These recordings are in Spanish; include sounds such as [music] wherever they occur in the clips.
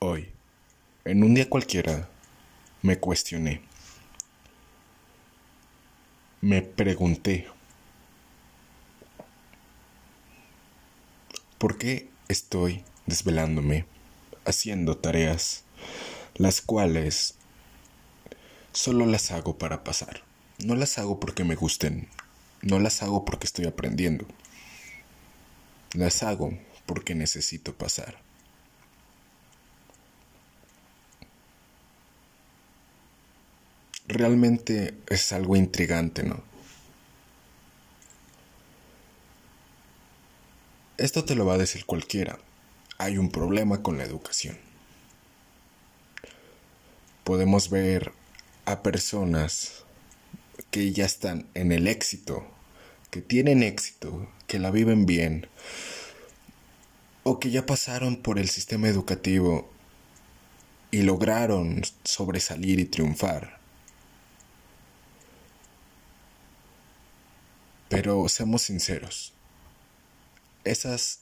Hoy, en un día cualquiera, me cuestioné. Me pregunté, ¿por qué estoy desvelándome haciendo tareas las cuales solo las hago para pasar? No las hago porque me gusten, no las hago porque estoy aprendiendo. Las hago porque necesito pasar. Realmente es algo intrigante, ¿no? Esto te lo va a decir cualquiera. Hay un problema con la educación. Podemos ver a personas que ya están en el éxito, que tienen éxito, que la viven bien, o que ya pasaron por el sistema educativo y lograron sobresalir y triunfar Pero seamos sinceros, esas,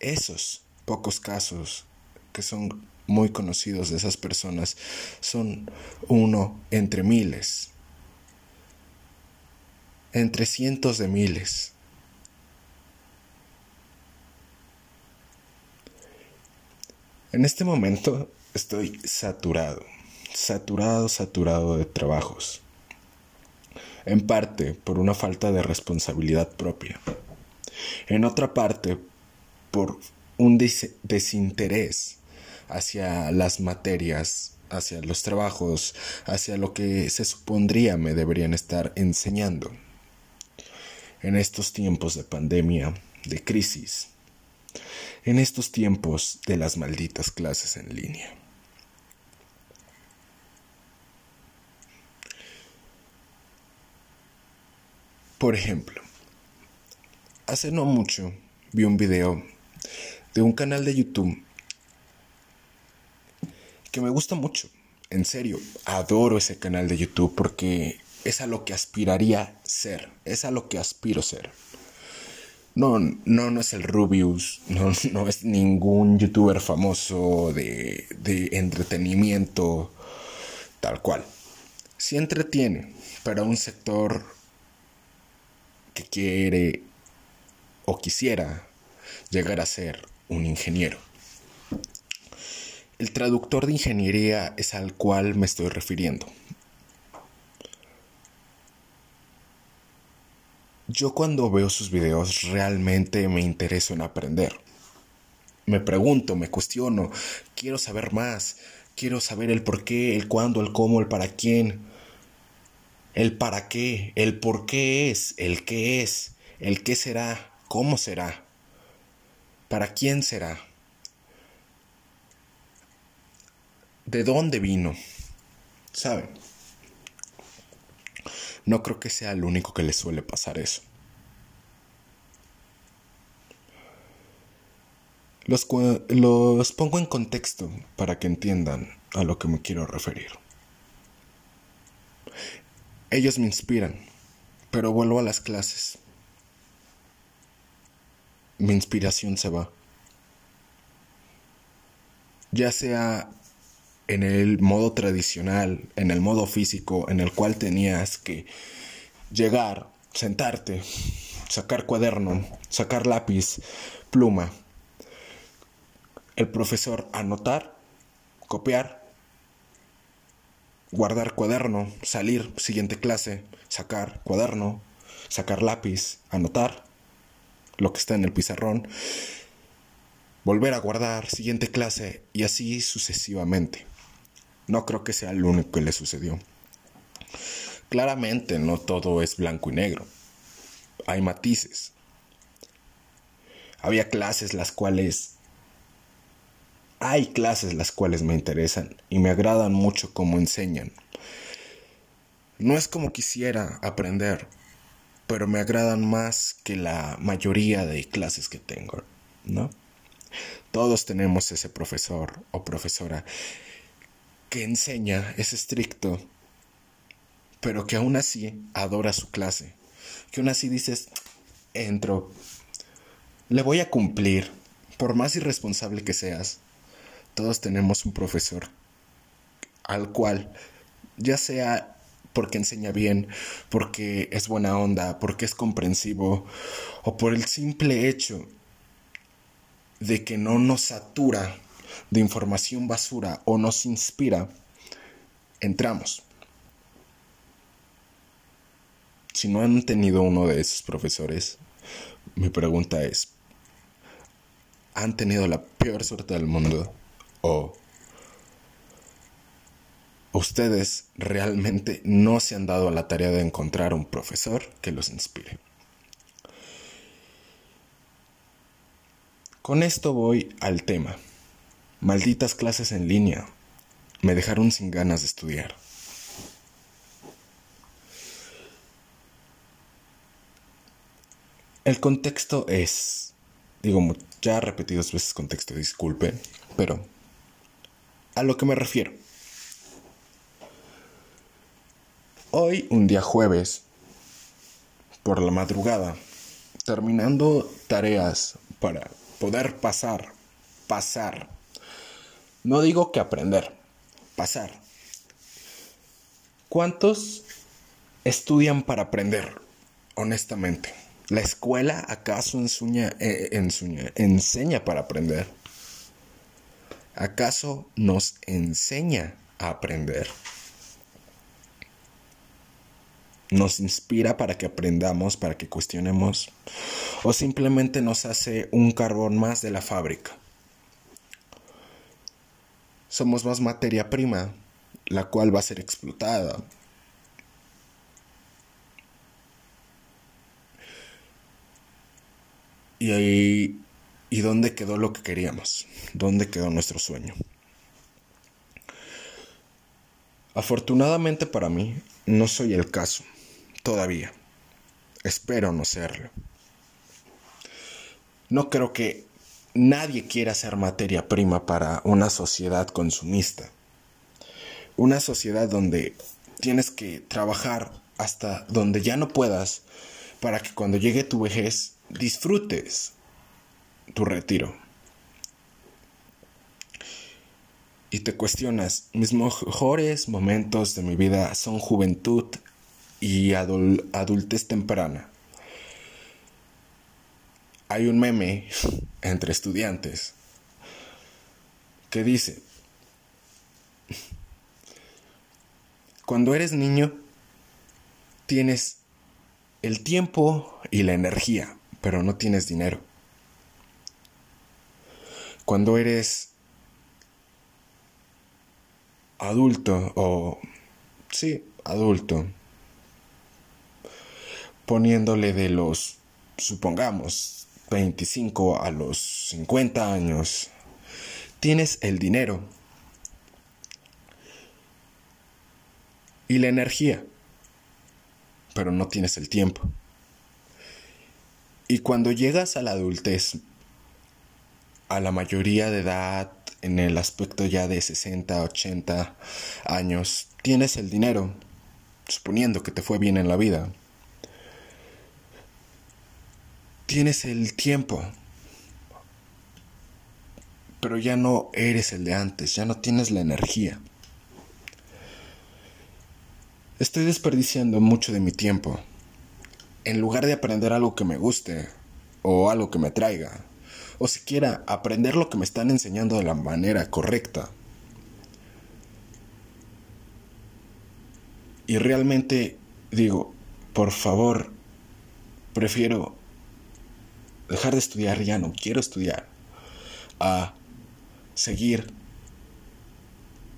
esos pocos casos que son muy conocidos de esas personas son uno entre miles, entre cientos de miles. En este momento estoy saturado, saturado, saturado de trabajos en parte por una falta de responsabilidad propia, en otra parte por un desinterés hacia las materias, hacia los trabajos, hacia lo que se supondría me deberían estar enseñando. En estos tiempos de pandemia, de crisis, en estos tiempos de las malditas clases en línea. Por ejemplo, hace no mucho vi un video de un canal de YouTube que me gusta mucho. En serio, adoro ese canal de YouTube porque es a lo que aspiraría ser, es a lo que aspiro ser. No, no, no es el Rubius, [laughs] no, no es ningún youtuber famoso de, de entretenimiento tal cual. Sí entretiene, pero un sector que quiere o quisiera llegar a ser un ingeniero. El traductor de ingeniería es al cual me estoy refiriendo. Yo cuando veo sus videos realmente me intereso en aprender. Me pregunto, me cuestiono, quiero saber más, quiero saber el por qué, el cuándo, el cómo, el para quién el para qué, el por qué es, el qué es, el qué será, cómo será, para quién será, de dónde vino. ¿Saben? No creo que sea el único que le suele pasar eso. Los, los pongo en contexto para que entiendan a lo que me quiero referir. Ellos me inspiran, pero vuelvo a las clases. Mi inspiración se va. Ya sea en el modo tradicional, en el modo físico, en el cual tenías que llegar, sentarte, sacar cuaderno, sacar lápiz, pluma, el profesor anotar, copiar guardar cuaderno, salir, siguiente clase, sacar cuaderno, sacar lápiz, anotar lo que está en el pizarrón, volver a guardar, siguiente clase y así sucesivamente. No creo que sea el único que le sucedió. Claramente no todo es blanco y negro. Hay matices. Había clases las cuales hay clases las cuales me interesan y me agradan mucho como enseñan. No es como quisiera aprender, pero me agradan más que la mayoría de clases que tengo, ¿no? Todos tenemos ese profesor o profesora que enseña, es estricto, pero que aún así adora su clase. Que aún así dices, entro, le voy a cumplir, por más irresponsable que seas, todos tenemos un profesor al cual, ya sea porque enseña bien, porque es buena onda, porque es comprensivo, o por el simple hecho de que no nos satura de información basura o nos inspira, entramos. Si no han tenido uno de esos profesores, mi pregunta es, ¿han tenido la peor suerte del mundo? ¿O ustedes realmente no se han dado a la tarea de encontrar un profesor que los inspire? Con esto voy al tema. Malditas clases en línea. Me dejaron sin ganas de estudiar. El contexto es, digo, ya repetidos veces contexto, disculpe, pero a lo que me refiero. Hoy, un día jueves, por la madrugada, terminando tareas para poder pasar, pasar. No digo que aprender, pasar. ¿Cuántos estudian para aprender, honestamente? ¿La escuela acaso eh, enseña para aprender? ¿Acaso nos enseña a aprender? nos inspira para que aprendamos, para que cuestionemos, o simplemente nos hace un carbón más de la fábrica. Somos más materia prima, la cual va a ser explotada. Y ahí, ¿y dónde quedó lo que queríamos? ¿Dónde quedó nuestro sueño? Afortunadamente para mí, no soy el caso todavía. Espero no serlo. No creo que nadie quiera ser materia prima para una sociedad consumista. Una sociedad donde tienes que trabajar hasta donde ya no puedas para que cuando llegue tu vejez disfrutes tu retiro. Y te cuestionas, mis mejores momentos de mi vida son juventud y adultez temprana. Hay un meme [laughs] entre estudiantes que dice, cuando eres niño tienes el tiempo y la energía, pero no tienes dinero. Cuando eres adulto o sí, adulto, poniéndole de los, supongamos, 25 a los 50 años, tienes el dinero y la energía, pero no tienes el tiempo. Y cuando llegas a la adultez, a la mayoría de edad, en el aspecto ya de 60, 80 años, tienes el dinero, suponiendo que te fue bien en la vida. tienes el tiempo, pero ya no eres el de antes, ya no tienes la energía. Estoy desperdiciando mucho de mi tiempo. En lugar de aprender algo que me guste o algo que me traiga, o siquiera aprender lo que me están enseñando de la manera correcta. Y realmente digo, por favor, prefiero dejar de estudiar, ya no quiero estudiar, a seguir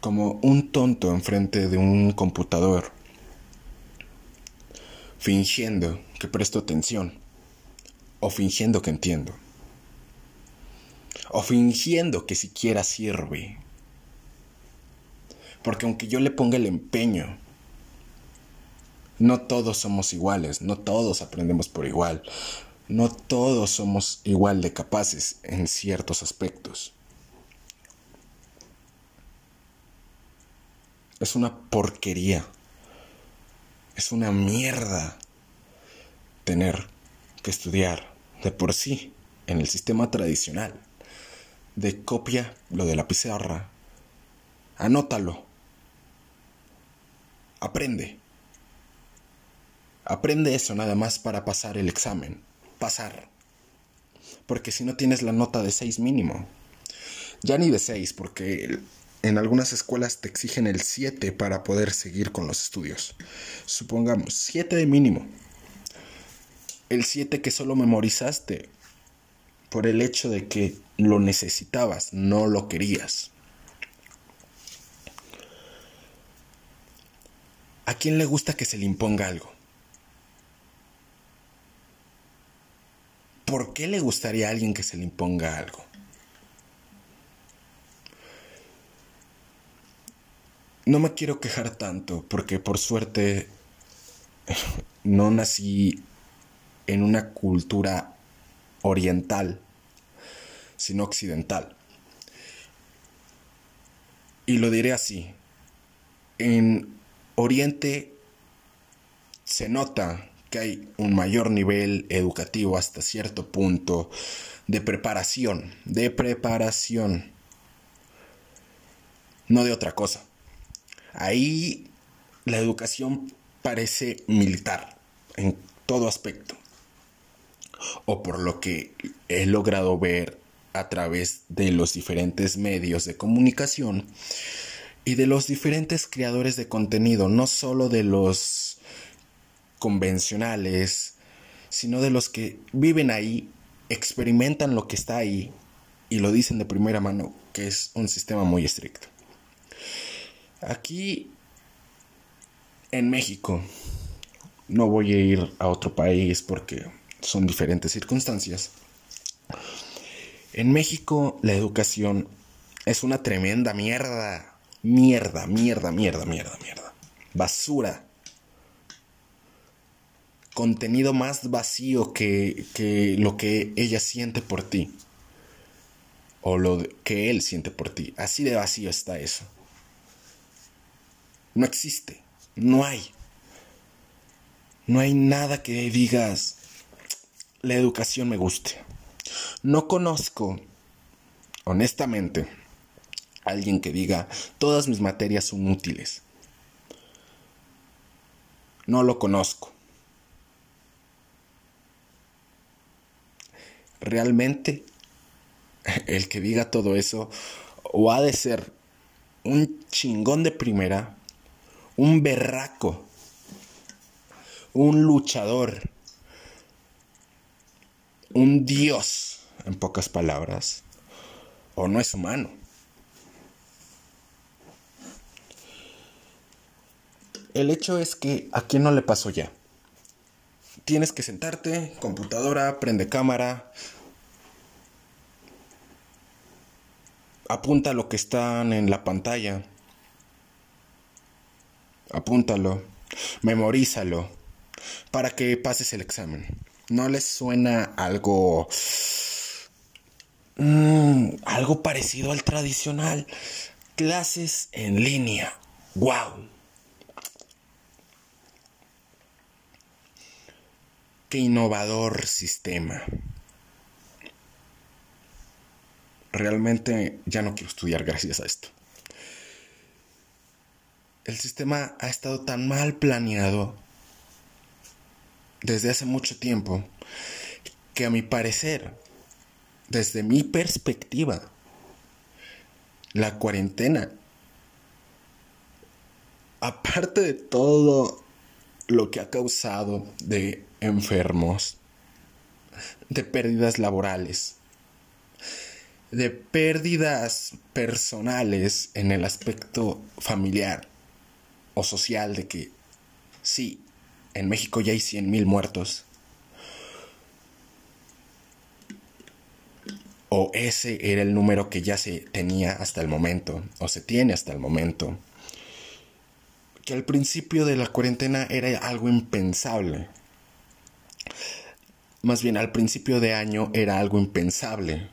como un tonto enfrente de un computador, fingiendo que presto atención, o fingiendo que entiendo, o fingiendo que siquiera sirve. Porque aunque yo le ponga el empeño, no todos somos iguales, no todos aprendemos por igual, no todos somos igual de capaces en ciertos aspectos. Es una porquería. Es una mierda tener que estudiar de por sí en el sistema tradicional. De copia lo de la pizarra, anótalo, aprende. Aprende eso nada más para pasar el examen. Pasar. Porque si no tienes la nota de 6 mínimo. Ya ni de 6, porque en algunas escuelas te exigen el 7 para poder seguir con los estudios. Supongamos, 7 de mínimo. El 7 que solo memorizaste por el hecho de que lo necesitabas, no lo querías. ¿A quién le gusta que se le imponga algo? ¿Por qué le gustaría a alguien que se le imponga algo? No me quiero quejar tanto porque por suerte [laughs] no nací en una cultura oriental, sino occidental. Y lo diré así. En Oriente se nota que hay un mayor nivel educativo hasta cierto punto de preparación, de preparación, no de otra cosa. Ahí la educación parece militar en todo aspecto. O por lo que he logrado ver a través de los diferentes medios de comunicación y de los diferentes creadores de contenido, no solo de los convencionales, sino de los que viven ahí, experimentan lo que está ahí y lo dicen de primera mano, que es un sistema muy estricto. Aquí en México, no voy a ir a otro país porque son diferentes circunstancias. En México la educación es una tremenda mierda. Mierda, mierda, mierda, mierda, mierda. Basura. Contenido más vacío que, que lo que ella siente por ti. O lo que él siente por ti. Así de vacío está eso. No existe. No hay. No hay nada que digas, la educación me guste. No conozco, honestamente, alguien que diga, todas mis materias son útiles. No lo conozco. Realmente, [laughs] el que diga todo eso, o ha de ser un chingón de primera, un berraco, un luchador, un dios, en pocas palabras, o no es humano. El hecho es que a quién no le pasó ya. Tienes que sentarte, computadora, prende cámara, apunta lo que están en la pantalla apúntalo, memorízalo, para que pases el examen. ¿No les suena algo... Mm, algo parecido al tradicional? Clases en línea. ¡Wow! Qué innovador sistema. Realmente ya no quiero estudiar gracias a esto el sistema ha estado tan mal planeado desde hace mucho tiempo que a mi parecer, desde mi perspectiva, la cuarentena, aparte de todo lo que ha causado de enfermos, de pérdidas laborales, de pérdidas personales en el aspecto familiar, o social de que sí, en México ya hay 100 mil muertos. O ese era el número que ya se tenía hasta el momento, o se tiene hasta el momento. Que al principio de la cuarentena era algo impensable. Más bien al principio de año era algo impensable.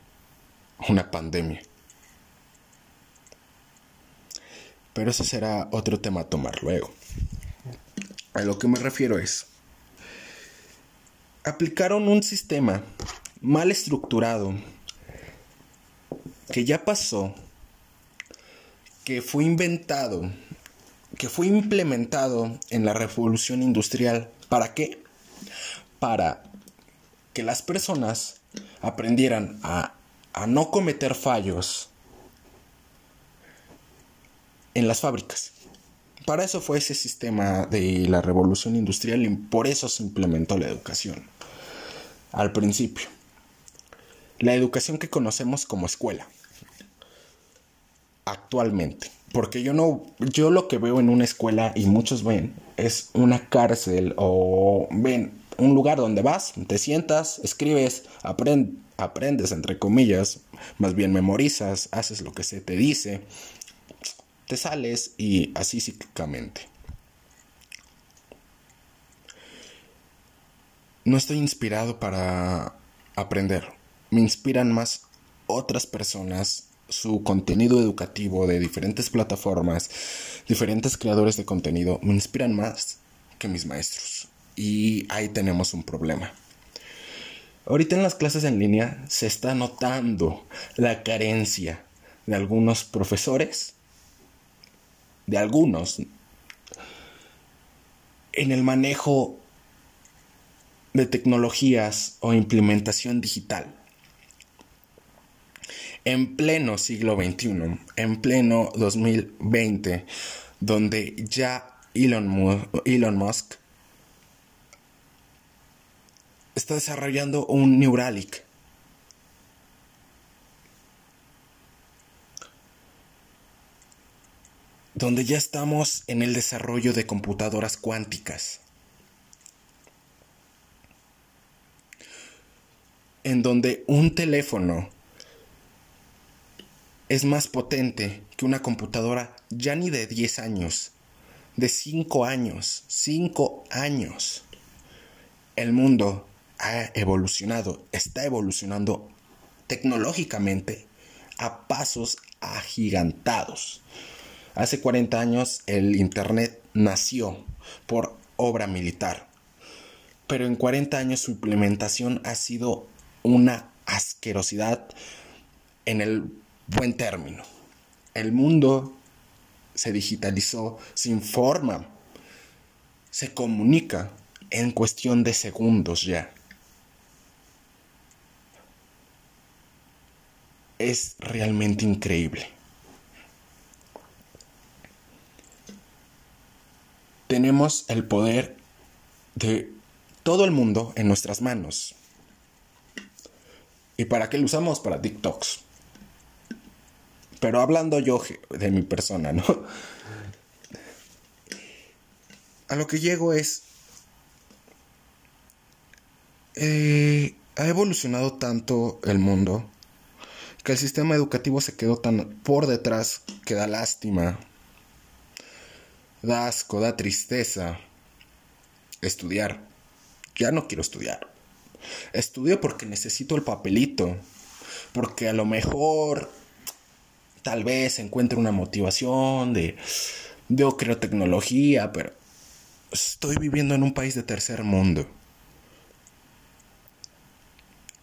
Una pandemia. Pero ese será otro tema a tomar luego. A lo que me refiero es, aplicaron un sistema mal estructurado que ya pasó, que fue inventado, que fue implementado en la revolución industrial. ¿Para qué? Para que las personas aprendieran a, a no cometer fallos en las fábricas. Para eso fue ese sistema de la revolución industrial y por eso se implementó la educación. Al principio. La educación que conocemos como escuela. Actualmente. Porque yo no, yo lo que veo en una escuela y muchos ven es una cárcel o ven un lugar donde vas, te sientas, escribes, aprendes entre comillas, más bien memorizas, haces lo que se te dice, sales y así cíclicamente. No estoy inspirado para aprender, me inspiran más otras personas, su contenido educativo de diferentes plataformas, diferentes creadores de contenido, me inspiran más que mis maestros. Y ahí tenemos un problema. Ahorita en las clases en línea se está notando la carencia de algunos profesores de algunos en el manejo de tecnologías o implementación digital. En pleno siglo XXI, en pleno 2020, donde ya Elon, Elon Musk está desarrollando un Neuralic donde ya estamos en el desarrollo de computadoras cuánticas, en donde un teléfono es más potente que una computadora ya ni de 10 años, de 5 años, 5 años. El mundo ha evolucionado, está evolucionando tecnológicamente a pasos agigantados. Hace 40 años el Internet nació por obra militar, pero en 40 años su implementación ha sido una asquerosidad en el buen término. El mundo se digitalizó, se informa, se comunica en cuestión de segundos ya. Es realmente increíble. Tenemos el poder de todo el mundo en nuestras manos. ¿Y para qué lo usamos? Para TikToks. Pero hablando yo de mi persona, ¿no? A lo que llego es... Eh, ha evolucionado tanto el mundo que el sistema educativo se quedó tan por detrás que da lástima da asco, da tristeza estudiar. Ya no quiero estudiar. Estudio porque necesito el papelito, porque a lo mejor tal vez encuentre una motivación de yo creo tecnología, pero estoy viviendo en un país de tercer mundo.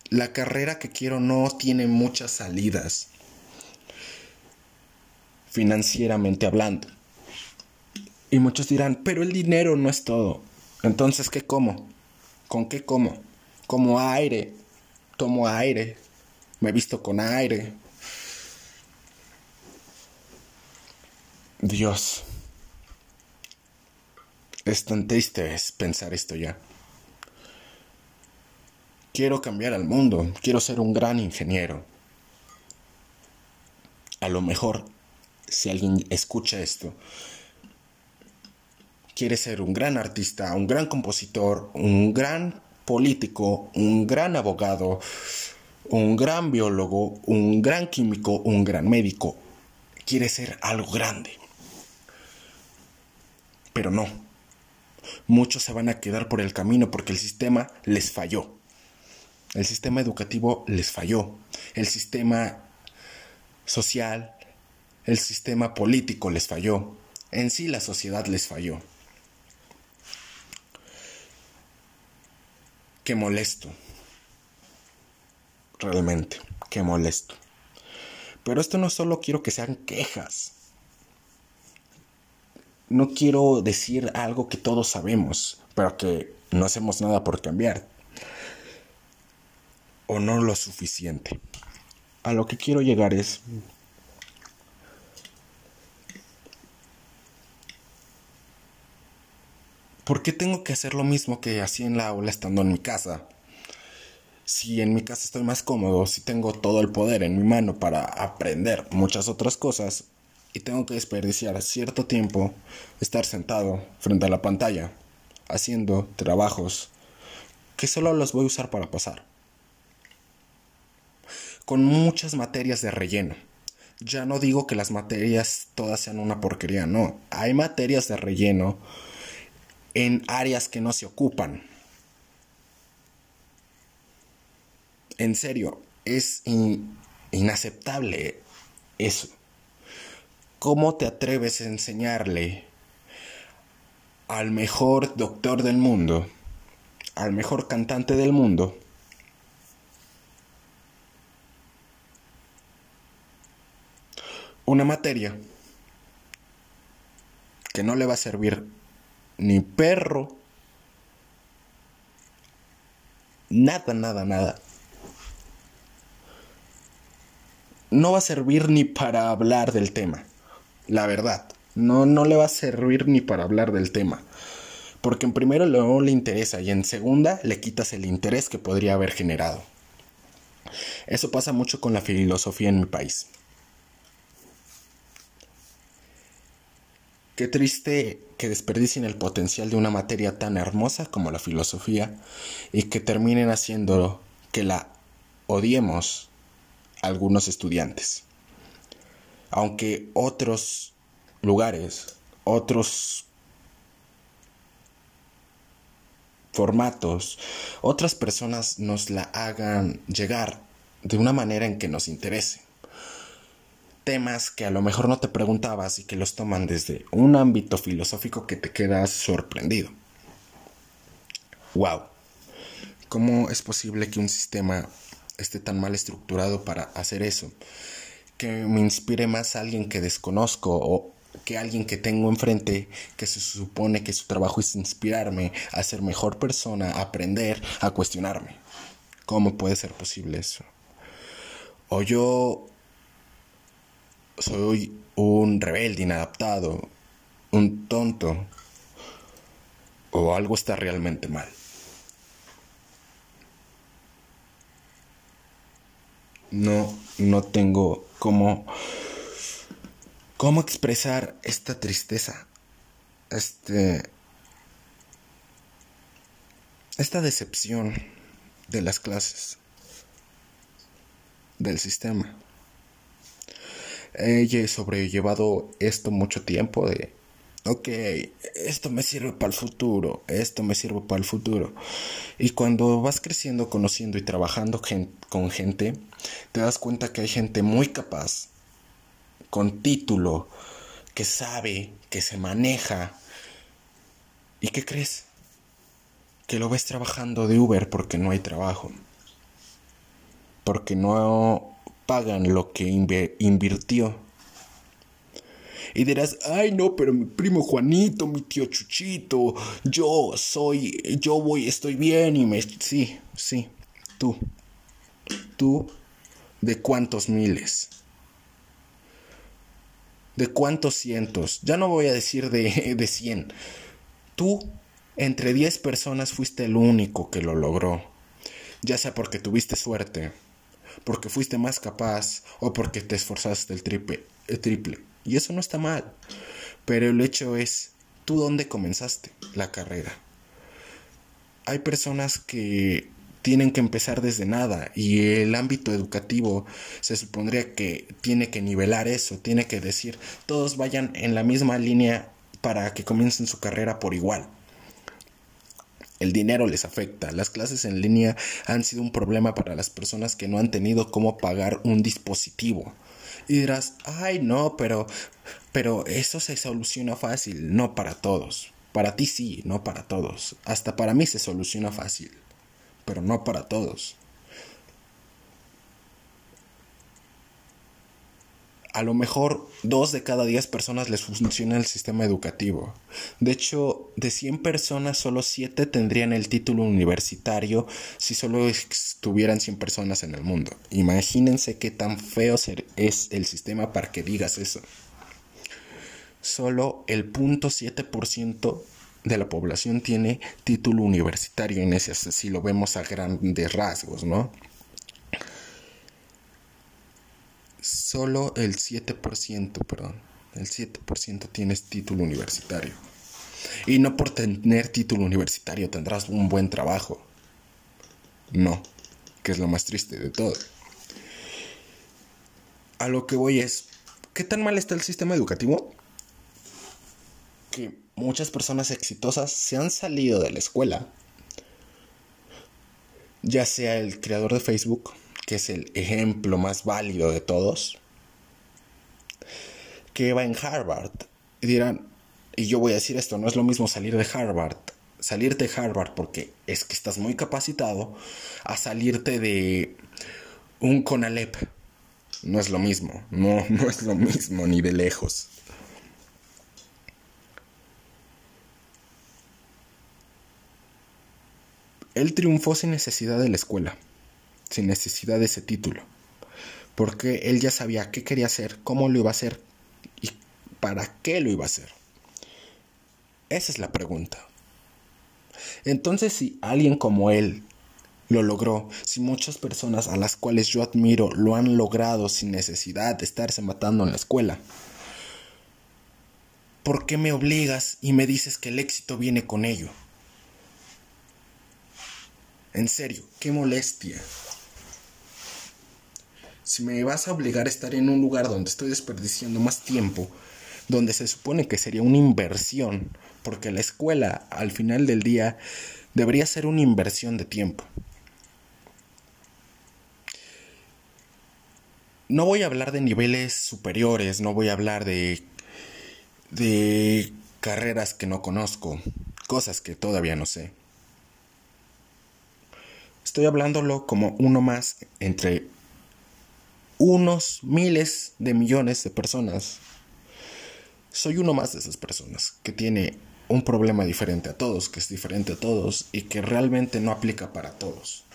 La carrera que quiero no tiene muchas salidas financieramente hablando. Y muchos dirán, pero el dinero no es todo. Entonces, ¿qué como? ¿Con qué como? Como aire. Tomo aire. Me visto con aire. Dios. Es tan triste pensar esto ya. Quiero cambiar al mundo. Quiero ser un gran ingeniero. A lo mejor, si alguien escucha esto, quiere ser un gran artista, un gran compositor, un gran político, un gran abogado, un gran biólogo, un gran químico, un gran médico. Quiere ser algo grande. Pero no. Muchos se van a quedar por el camino porque el sistema les falló. El sistema educativo les falló. El sistema social, el sistema político les falló. En sí la sociedad les falló. Qué molesto. Realmente, qué molesto. Pero esto no solo quiero que sean quejas. No quiero decir algo que todos sabemos, pero que no hacemos nada por cambiar. O no lo suficiente. A lo que quiero llegar es... ¿Por qué tengo que hacer lo mismo que hacía en la aula estando en mi casa? Si en mi casa estoy más cómodo, si tengo todo el poder en mi mano para aprender muchas otras cosas y tengo que desperdiciar cierto tiempo estar sentado frente a la pantalla haciendo trabajos que solo los voy a usar para pasar. Con muchas materias de relleno. Ya no digo que las materias todas sean una porquería, no. Hay materias de relleno en áreas que no se ocupan. En serio, es inaceptable eso. ¿Cómo te atreves a enseñarle al mejor doctor del mundo, al mejor cantante del mundo, una materia que no le va a servir ni perro, nada, nada, nada. No va a servir ni para hablar del tema, la verdad. No, no le va a servir ni para hablar del tema. Porque en primero no le interesa y en segunda le quitas el interés que podría haber generado. Eso pasa mucho con la filosofía en mi país. Qué triste que desperdicien el potencial de una materia tan hermosa como la filosofía y que terminen haciendo que la odiemos algunos estudiantes. Aunque otros lugares, otros formatos, otras personas nos la hagan llegar de una manera en que nos interese temas que a lo mejor no te preguntabas y que los toman desde un ámbito filosófico que te quedas sorprendido. ¡Wow! ¿Cómo es posible que un sistema esté tan mal estructurado para hacer eso? Que me inspire más a alguien que desconozco o que alguien que tengo enfrente que se supone que su trabajo es inspirarme a ser mejor persona, a aprender, a cuestionarme. ¿Cómo puede ser posible eso? O yo soy un rebelde inadaptado, un tonto, o algo está realmente mal. No, no tengo cómo, cómo expresar esta tristeza, este, esta decepción de las clases, del sistema he sobrellevado esto mucho tiempo de, ok, esto me sirve para el futuro, esto me sirve para el futuro. Y cuando vas creciendo, conociendo y trabajando con gente, te das cuenta que hay gente muy capaz, con título, que sabe, que se maneja. ¿Y qué crees? Que lo ves trabajando de Uber porque no hay trabajo. Porque no pagan lo que invirtió. Y dirás, ay no, pero mi primo Juanito, mi tío Chuchito, yo soy, yo voy, estoy bien y me... Sí, sí, tú. Tú, ¿de cuántos miles? ¿De cuántos cientos? Ya no voy a decir de, de 100. Tú, entre 10 personas, fuiste el único que lo logró. Ya sea porque tuviste suerte porque fuiste más capaz o porque te esforzaste el triple, el triple. Y eso no está mal. Pero el hecho es, ¿tú dónde comenzaste la carrera? Hay personas que tienen que empezar desde nada y el ámbito educativo se supondría que tiene que nivelar eso, tiene que decir, todos vayan en la misma línea para que comiencen su carrera por igual. El dinero les afecta. Las clases en línea han sido un problema para las personas que no han tenido cómo pagar un dispositivo. Y dirás, ay no, pero, pero eso se soluciona fácil. No para todos. Para ti sí, no para todos. Hasta para mí se soluciona fácil. Pero no para todos. A lo mejor dos de cada diez personas les funciona el sistema educativo. De hecho, de 100 personas, solo 7 tendrían el título universitario si solo estuvieran 100 personas en el mundo. Imagínense qué tan feo es el sistema para que digas eso. Solo el 0.7% de la población tiene título universitario en ese, si lo vemos a grandes rasgos, ¿no? Solo el 7%, perdón, el 7% tienes título universitario. Y no por tener título universitario tendrás un buen trabajo. No, que es lo más triste de todo. A lo que voy es, ¿qué tan mal está el sistema educativo? Que muchas personas exitosas se han salido de la escuela. Ya sea el creador de Facebook, que es el ejemplo más válido de todos, que va en Harvard. Y dirán, y yo voy a decir esto, no es lo mismo salir de Harvard, salirte de Harvard porque es que estás muy capacitado, a salirte de un Conalep. No es lo mismo, no, [laughs] no es lo mismo ni de lejos. Él triunfó sin necesidad de la escuela sin necesidad de ese título, porque él ya sabía qué quería hacer, cómo lo iba a hacer y para qué lo iba a hacer. Esa es la pregunta. Entonces, si alguien como él lo logró, si muchas personas a las cuales yo admiro lo han logrado sin necesidad de estarse matando en la escuela, ¿por qué me obligas y me dices que el éxito viene con ello? En serio, qué molestia si me vas a obligar a estar en un lugar donde estoy desperdiciando más tiempo, donde se supone que sería una inversión, porque la escuela al final del día debería ser una inversión de tiempo. No voy a hablar de niveles superiores, no voy a hablar de de carreras que no conozco, cosas que todavía no sé. Estoy hablándolo como uno más entre unos miles de millones de personas. Soy uno más de esas personas que tiene un problema diferente a todos, que es diferente a todos y que realmente no aplica para todos.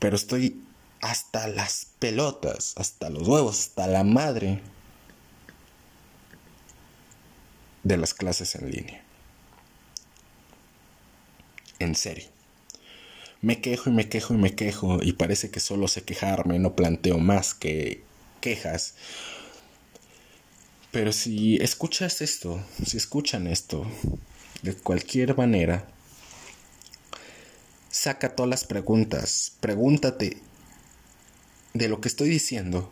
Pero estoy hasta las pelotas, hasta los huevos, hasta la madre de las clases en línea. En serio. Me quejo y me quejo y me quejo y parece que solo sé quejarme, no planteo más que quejas. Pero si escuchas esto, si escuchan esto, de cualquier manera, saca todas las preguntas, pregúntate de lo que estoy diciendo,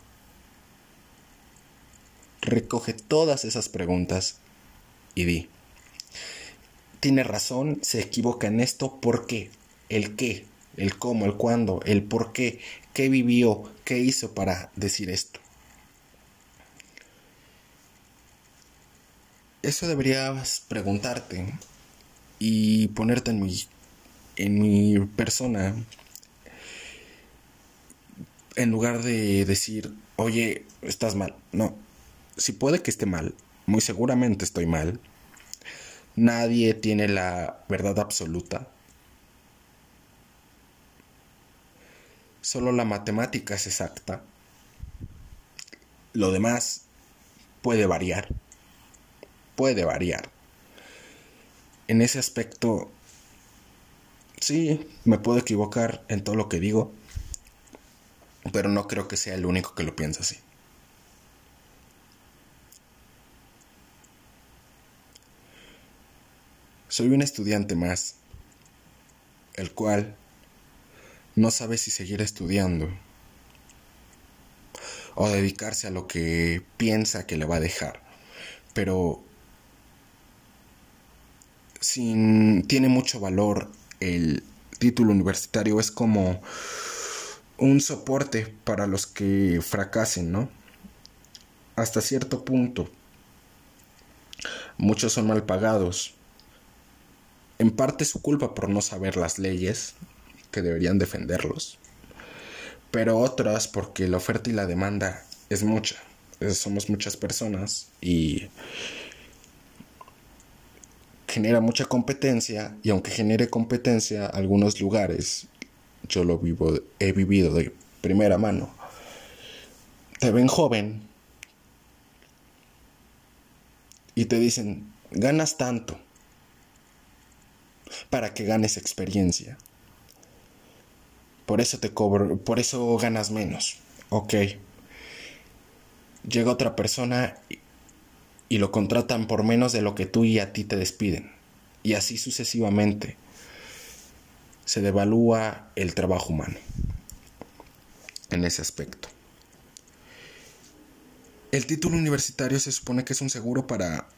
recoge todas esas preguntas y di, tiene razón, se equivoca en esto, ¿por qué? El qué, el cómo, el cuándo, el por qué, qué vivió, qué hizo para decir esto. Eso deberías preguntarte y ponerte en mi, en mi persona en lugar de decir, oye, estás mal. No, si puede que esté mal, muy seguramente estoy mal. Nadie tiene la verdad absoluta. Solo la matemática es exacta. Lo demás puede variar. Puede variar. En ese aspecto, sí, me puedo equivocar en todo lo que digo, pero no creo que sea el único que lo piensa así. Soy un estudiante más, el cual no sabe si seguir estudiando o dedicarse a lo que piensa que le va a dejar. Pero sin, tiene mucho valor el título universitario, es como un soporte para los que fracasen, ¿no? Hasta cierto punto. Muchos son mal pagados. En parte su culpa por no saber las leyes, que deberían defenderlos. pero otras porque la oferta y la demanda es mucha. Somos muchas personas y genera mucha competencia y aunque genere competencia algunos lugares yo lo vivo he vivido de primera mano te ven joven y te dicen ganas tanto para que ganes experiencia por eso te cobro por eso ganas menos ok llega otra persona y lo contratan por menos de lo que tú y a ti te despiden. Y así sucesivamente se devalúa el trabajo humano en ese aspecto. El título universitario se supone que es un seguro para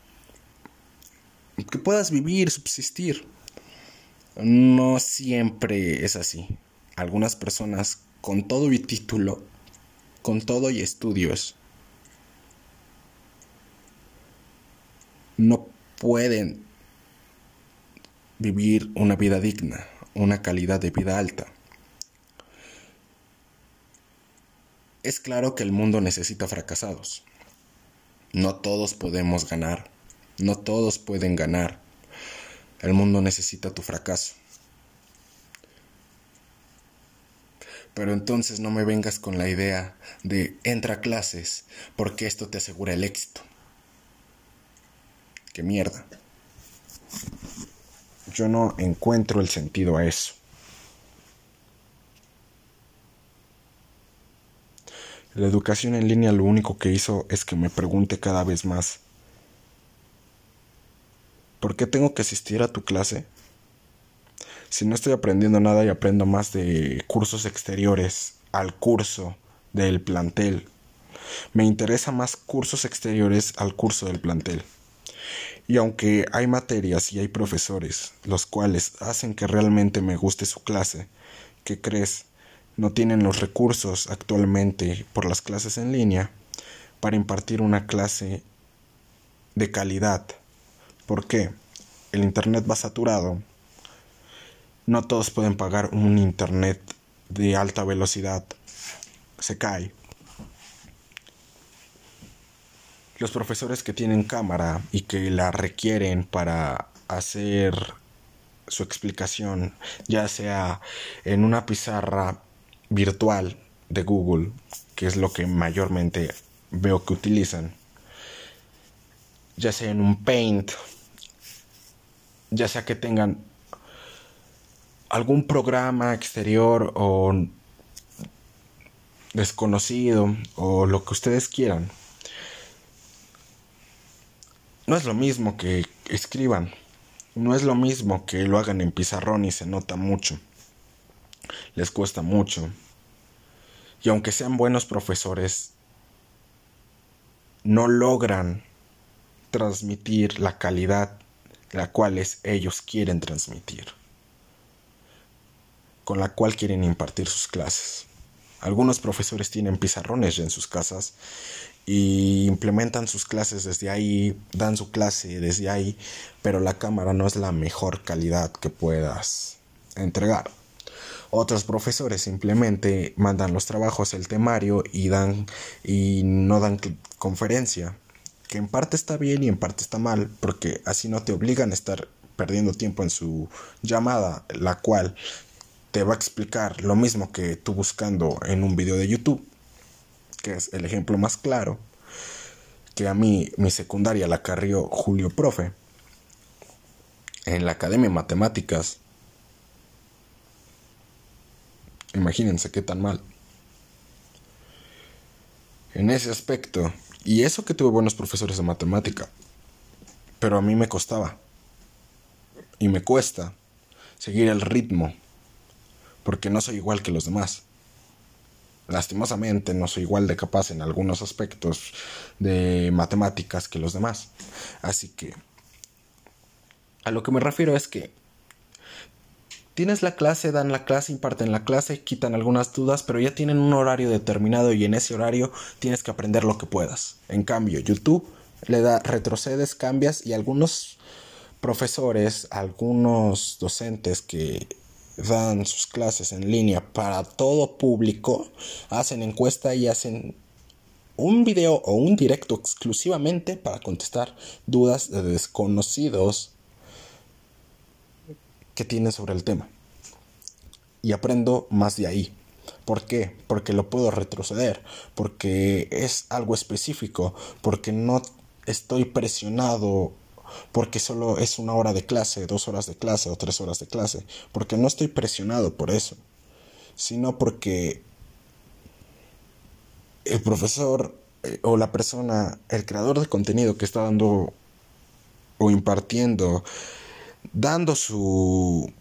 que puedas vivir, subsistir. No siempre es así. Algunas personas con todo y título, con todo y estudios, no pueden vivir una vida digna, una calidad de vida alta. Es claro que el mundo necesita fracasados. No todos podemos ganar, no todos pueden ganar. El mundo necesita tu fracaso. Pero entonces no me vengas con la idea de entra a clases porque esto te asegura el éxito mierda. Yo no encuentro el sentido a eso. La educación en línea lo único que hizo es que me pregunte cada vez más, ¿por qué tengo que asistir a tu clase? Si no estoy aprendiendo nada y aprendo más de cursos exteriores al curso del plantel. Me interesa más cursos exteriores al curso del plantel. Y aunque hay materias y hay profesores, los cuales hacen que realmente me guste su clase, ¿qué crees? No tienen los recursos actualmente por las clases en línea para impartir una clase de calidad. ¿Por qué? El Internet va saturado. No todos pueden pagar un Internet de alta velocidad. Se cae. los profesores que tienen cámara y que la requieren para hacer su explicación, ya sea en una pizarra virtual de Google, que es lo que mayormente veo que utilizan, ya sea en un Paint, ya sea que tengan algún programa exterior o desconocido o lo que ustedes quieran no es lo mismo que escriban, no es lo mismo que lo hagan en pizarrón y se nota mucho, les cuesta mucho. Y aunque sean buenos profesores, no logran transmitir la calidad la cual ellos quieren transmitir, con la cual quieren impartir sus clases. Algunos profesores tienen pizarrones en sus casas y implementan sus clases desde ahí, dan su clase desde ahí, pero la cámara no es la mejor calidad que puedas entregar. Otros profesores simplemente mandan los trabajos, el temario y dan y no dan conferencia, que en parte está bien y en parte está mal, porque así no te obligan a estar perdiendo tiempo en su llamada, la cual te va a explicar lo mismo que tú buscando en un video de YouTube que es el ejemplo más claro, que a mí mi secundaria la carrió Julio Profe, en la Academia de Matemáticas, imagínense qué tan mal. En ese aspecto, y eso que tuve buenos profesores de matemática, pero a mí me costaba, y me cuesta, seguir el ritmo, porque no soy igual que los demás. Lastimosamente no soy igual de capaz en algunos aspectos de matemáticas que los demás. Así que a lo que me refiero es que tienes la clase, dan la clase, imparten la clase, quitan algunas dudas, pero ya tienen un horario determinado y en ese horario tienes que aprender lo que puedas. En cambio, YouTube le da retrocedes, cambias y algunos profesores, algunos docentes que dan sus clases en línea para todo público, hacen encuesta y hacen un video o un directo exclusivamente para contestar dudas de desconocidos que tienen sobre el tema. Y aprendo más de ahí. ¿Por qué? Porque lo puedo retroceder, porque es algo específico, porque no estoy presionado, porque solo es una hora de clase, dos horas de clase o tres horas de clase, porque no estoy presionado por eso, sino porque el profesor eh, o la persona, el creador de contenido que está dando o impartiendo, dando su,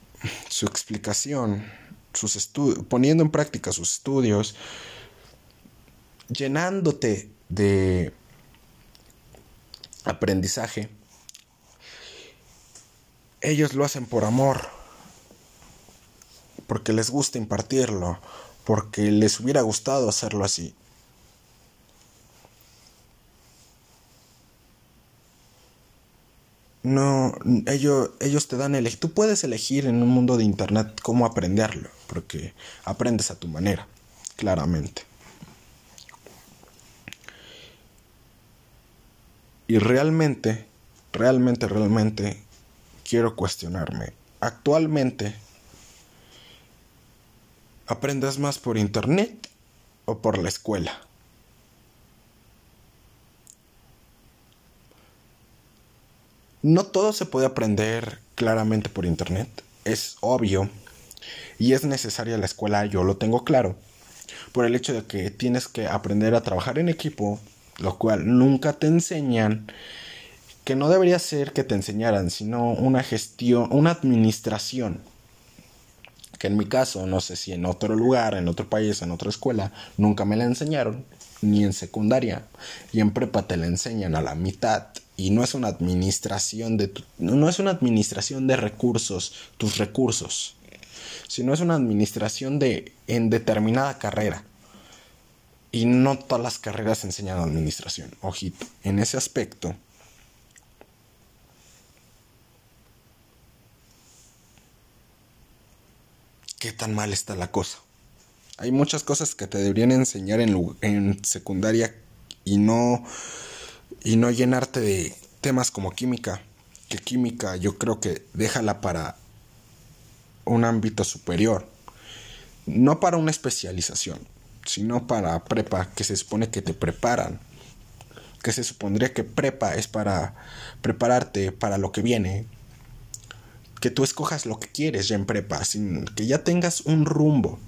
su explicación, sus poniendo en práctica sus estudios, llenándote de aprendizaje, ellos lo hacen por amor, porque les gusta impartirlo, porque les hubiera gustado hacerlo así. No, ellos, ellos te dan elegir. Tú puedes elegir en un mundo de internet cómo aprenderlo, porque aprendes a tu manera, claramente. Y realmente, realmente, realmente quiero cuestionarme. Actualmente, ¿aprendes más por internet o por la escuela? No todo se puede aprender claramente por internet, es obvio, y es necesaria la escuela, yo lo tengo claro, por el hecho de que tienes que aprender a trabajar en equipo, lo cual nunca te enseñan, que no debería ser que te enseñaran, sino una gestión, una administración. Que en mi caso, no sé si en otro lugar, en otro país, en otra escuela, nunca me la enseñaron, ni en secundaria, y en prepa te la enseñan a la mitad y no es una administración de no es una administración de recursos, tus recursos, sino es una administración de en determinada carrera. Y no todas las carreras enseñan administración, ojito, en ese aspecto. ¿Qué tan mal está la cosa? Hay muchas cosas que te deberían enseñar en, secundaria y no y no llenarte de temas como química, que química yo creo que déjala para un ámbito superior, no para una especialización, sino para prepa, que se supone que te preparan, que se supondría que prepa es para prepararte para lo que viene, que tú escojas lo que quieres ya en prepa, sin que ya tengas un rumbo.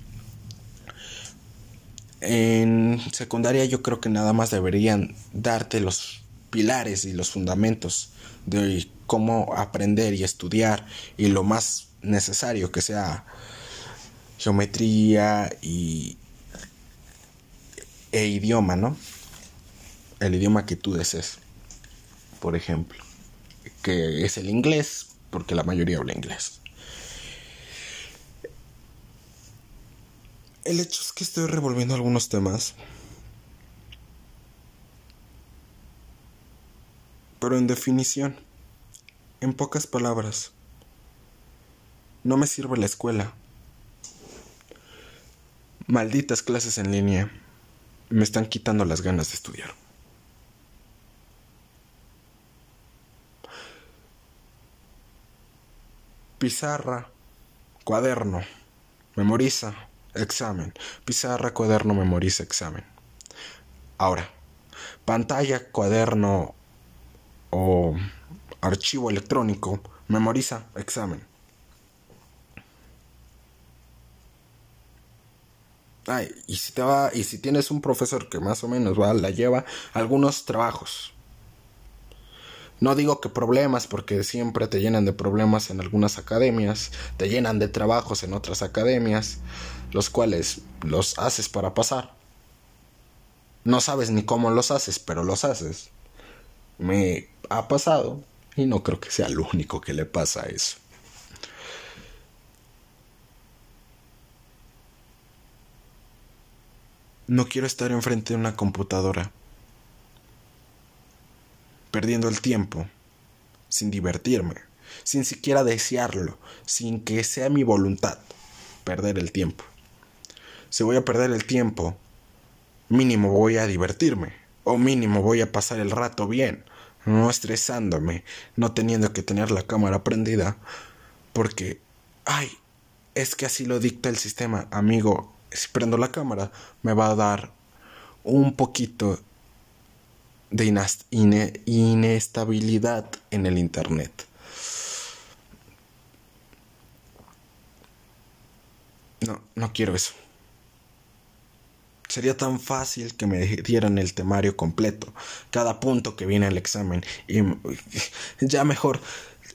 En secundaria yo creo que nada más deberían darte los pilares y los fundamentos de cómo aprender y estudiar y lo más necesario que sea geometría y e idioma, ¿no? El idioma que tú desees, por ejemplo, que es el inglés, porque la mayoría habla inglés. El hecho es que estoy revolviendo algunos temas. Pero en definición, en pocas palabras, no me sirve la escuela. Malditas clases en línea me están quitando las ganas de estudiar. Pizarra, cuaderno, memoriza, examen. Pizarra, cuaderno, memoriza, examen. Ahora, pantalla, cuaderno o archivo electrónico, memoriza, examen. Ay, y si te va, y si tienes un profesor que más o menos va, la lleva, algunos trabajos. No digo que problemas, porque siempre te llenan de problemas en algunas academias, te llenan de trabajos en otras academias, los cuales los haces para pasar. No sabes ni cómo los haces, pero los haces. Me ha pasado y no creo que sea el único que le pasa eso. No quiero estar enfrente de una computadora perdiendo el tiempo, sin divertirme, sin siquiera desearlo, sin que sea mi voluntad. perder el tiempo. Si voy a perder el tiempo, mínimo voy a divertirme, o mínimo voy a pasar el rato bien, no estresándome, no teniendo que tener la cámara prendida, porque, ay, es que así lo dicta el sistema, amigo, si prendo la cámara me va a dar un poquito de inestabilidad en el Internet. No, no quiero eso. Sería tan fácil que me dieran el temario completo, cada punto que viene al examen. Y [laughs] ya mejor,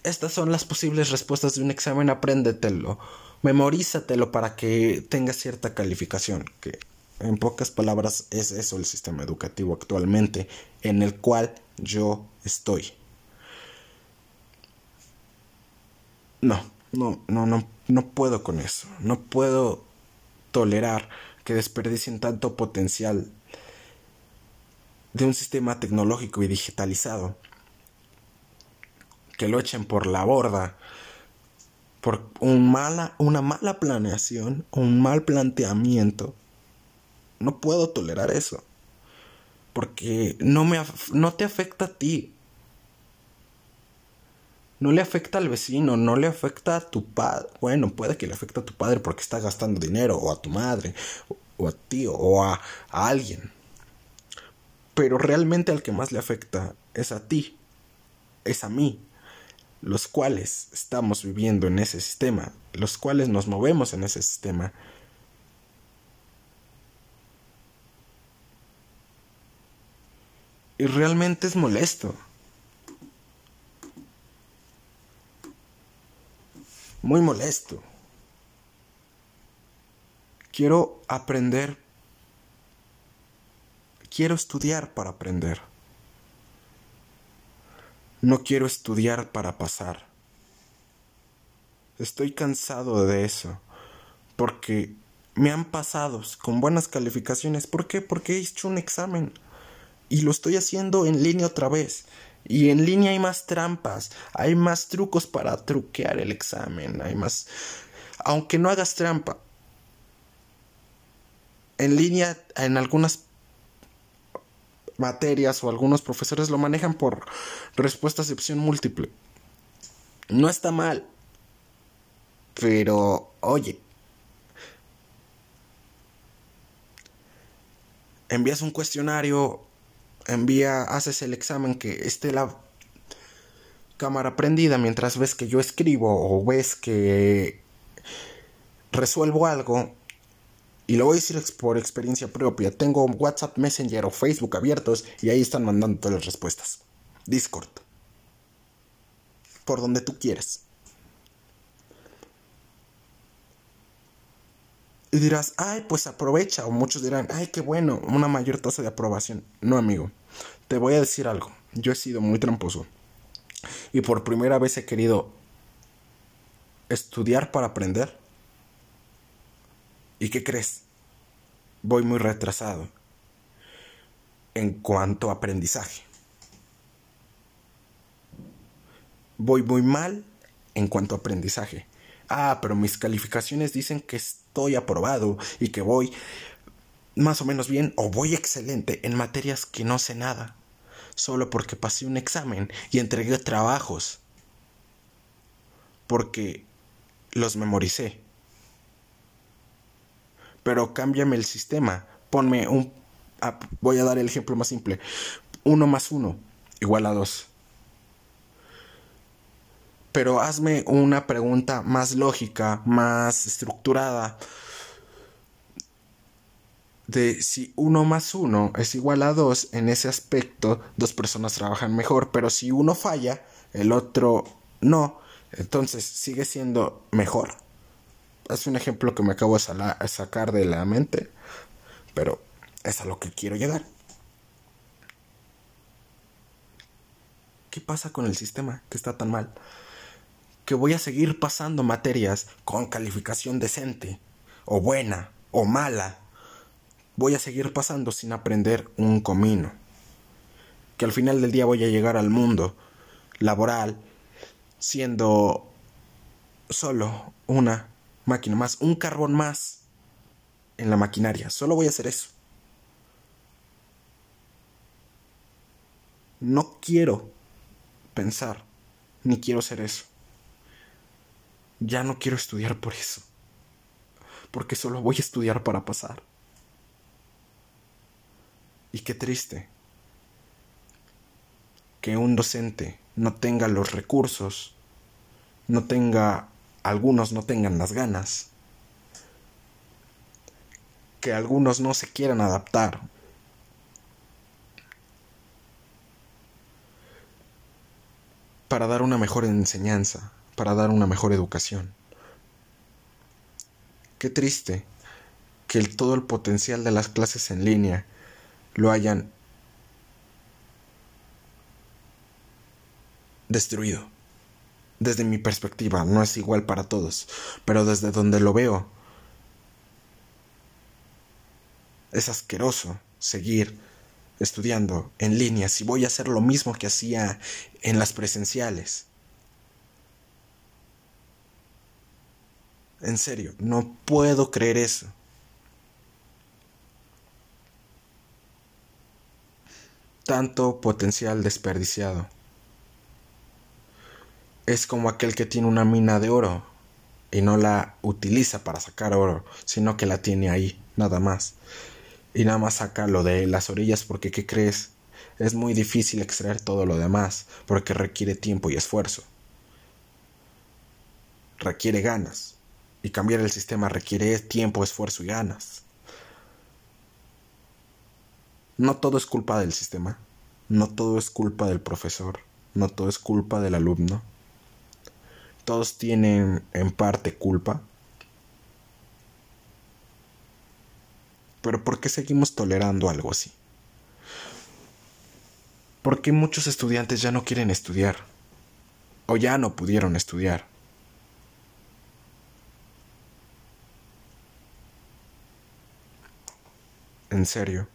estas son las posibles respuestas de un examen, apréndetelo, memorízatelo para que tengas cierta calificación, que en pocas palabras es eso el sistema educativo actualmente en el cual yo estoy. No, no, no, no, no puedo con eso, no puedo tolerar que desperdicien tanto potencial de un sistema tecnológico y digitalizado, que lo echen por la borda por un mala, una mala planeación, un mal planteamiento. No puedo tolerar eso. Porque no, me, no te afecta a ti. No le afecta al vecino, no le afecta a tu padre. Bueno, puede que le afecte a tu padre porque está gastando dinero, o a tu madre, o a ti, o a, a alguien. Pero realmente al que más le afecta es a ti, es a mí, los cuales estamos viviendo en ese sistema, los cuales nos movemos en ese sistema. Y realmente es molesto. muy molesto. Quiero aprender. Quiero estudiar para aprender. No quiero estudiar para pasar. Estoy cansado de eso. Porque me han pasado con buenas calificaciones. ¿Por qué? Porque he hecho un examen. Y lo estoy haciendo en línea otra vez. Y en línea hay más trampas, hay más trucos para truquear el examen, hay más... Aunque no hagas trampa, en línea en algunas materias o algunos profesores lo manejan por respuestas de opción múltiple. No está mal, pero oye, envías un cuestionario envía, haces el examen que esté la cámara prendida mientras ves que yo escribo o ves que resuelvo algo y lo voy a decir por experiencia propia. Tengo WhatsApp Messenger o Facebook abiertos y ahí están mandando todas las respuestas. Discord. Por donde tú quieras. Y dirás, ay, pues aprovecha. O muchos dirán, ay, qué bueno, una mayor tasa de aprobación. No, amigo. Te voy a decir algo. Yo he sido muy tramposo. Y por primera vez he querido estudiar para aprender. ¿Y qué crees? Voy muy retrasado en cuanto a aprendizaje. Voy muy mal en cuanto a aprendizaje. Ah, pero mis calificaciones dicen que estoy aprobado y que voy más o menos bien o voy excelente en materias que no sé nada, solo porque pasé un examen y entregué trabajos, porque los memoricé. Pero cámbiame el sistema, ponme un... Ah, voy a dar el ejemplo más simple. Uno más uno igual a dos pero hazme una pregunta más lógica, más estructurada, de si uno más uno es igual a dos, en ese aspecto dos personas trabajan mejor, pero si uno falla, el otro no, entonces sigue siendo mejor. Es un ejemplo que me acabo de sacar de la mente, pero es a lo que quiero llegar. ¿Qué pasa con el sistema que está tan mal? Que voy a seguir pasando materias con calificación decente, o buena, o mala. Voy a seguir pasando sin aprender un comino. Que al final del día voy a llegar al mundo laboral siendo solo una máquina más, un carbón más en la maquinaria. Solo voy a hacer eso. No quiero pensar, ni quiero ser eso. Ya no quiero estudiar por eso. Porque solo voy a estudiar para pasar. Y qué triste que un docente no tenga los recursos, no tenga, algunos no tengan las ganas, que algunos no se quieran adaptar. para dar una mejor enseñanza, para dar una mejor educación. Qué triste que todo el potencial de las clases en línea lo hayan destruido. Desde mi perspectiva, no es igual para todos, pero desde donde lo veo, es asqueroso seguir estudiando en línea si voy a hacer lo mismo que hacía en las presenciales. En serio, no puedo creer eso. Tanto potencial desperdiciado. Es como aquel que tiene una mina de oro y no la utiliza para sacar oro, sino que la tiene ahí, nada más y nada más saca lo de las orillas porque ¿qué crees? Es muy difícil extraer todo lo demás porque requiere tiempo y esfuerzo. Requiere ganas. Y cambiar el sistema requiere tiempo, esfuerzo y ganas. No todo es culpa del sistema. No todo es culpa del profesor. No todo es culpa del alumno. Todos tienen en parte culpa Pero ¿por qué seguimos tolerando algo así? ¿Por qué muchos estudiantes ya no quieren estudiar? O ya no pudieron estudiar. En serio.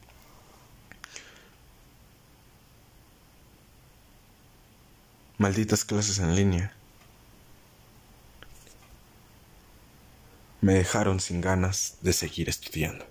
Malditas clases en línea. Me dejaron sin ganas de seguir estudiando.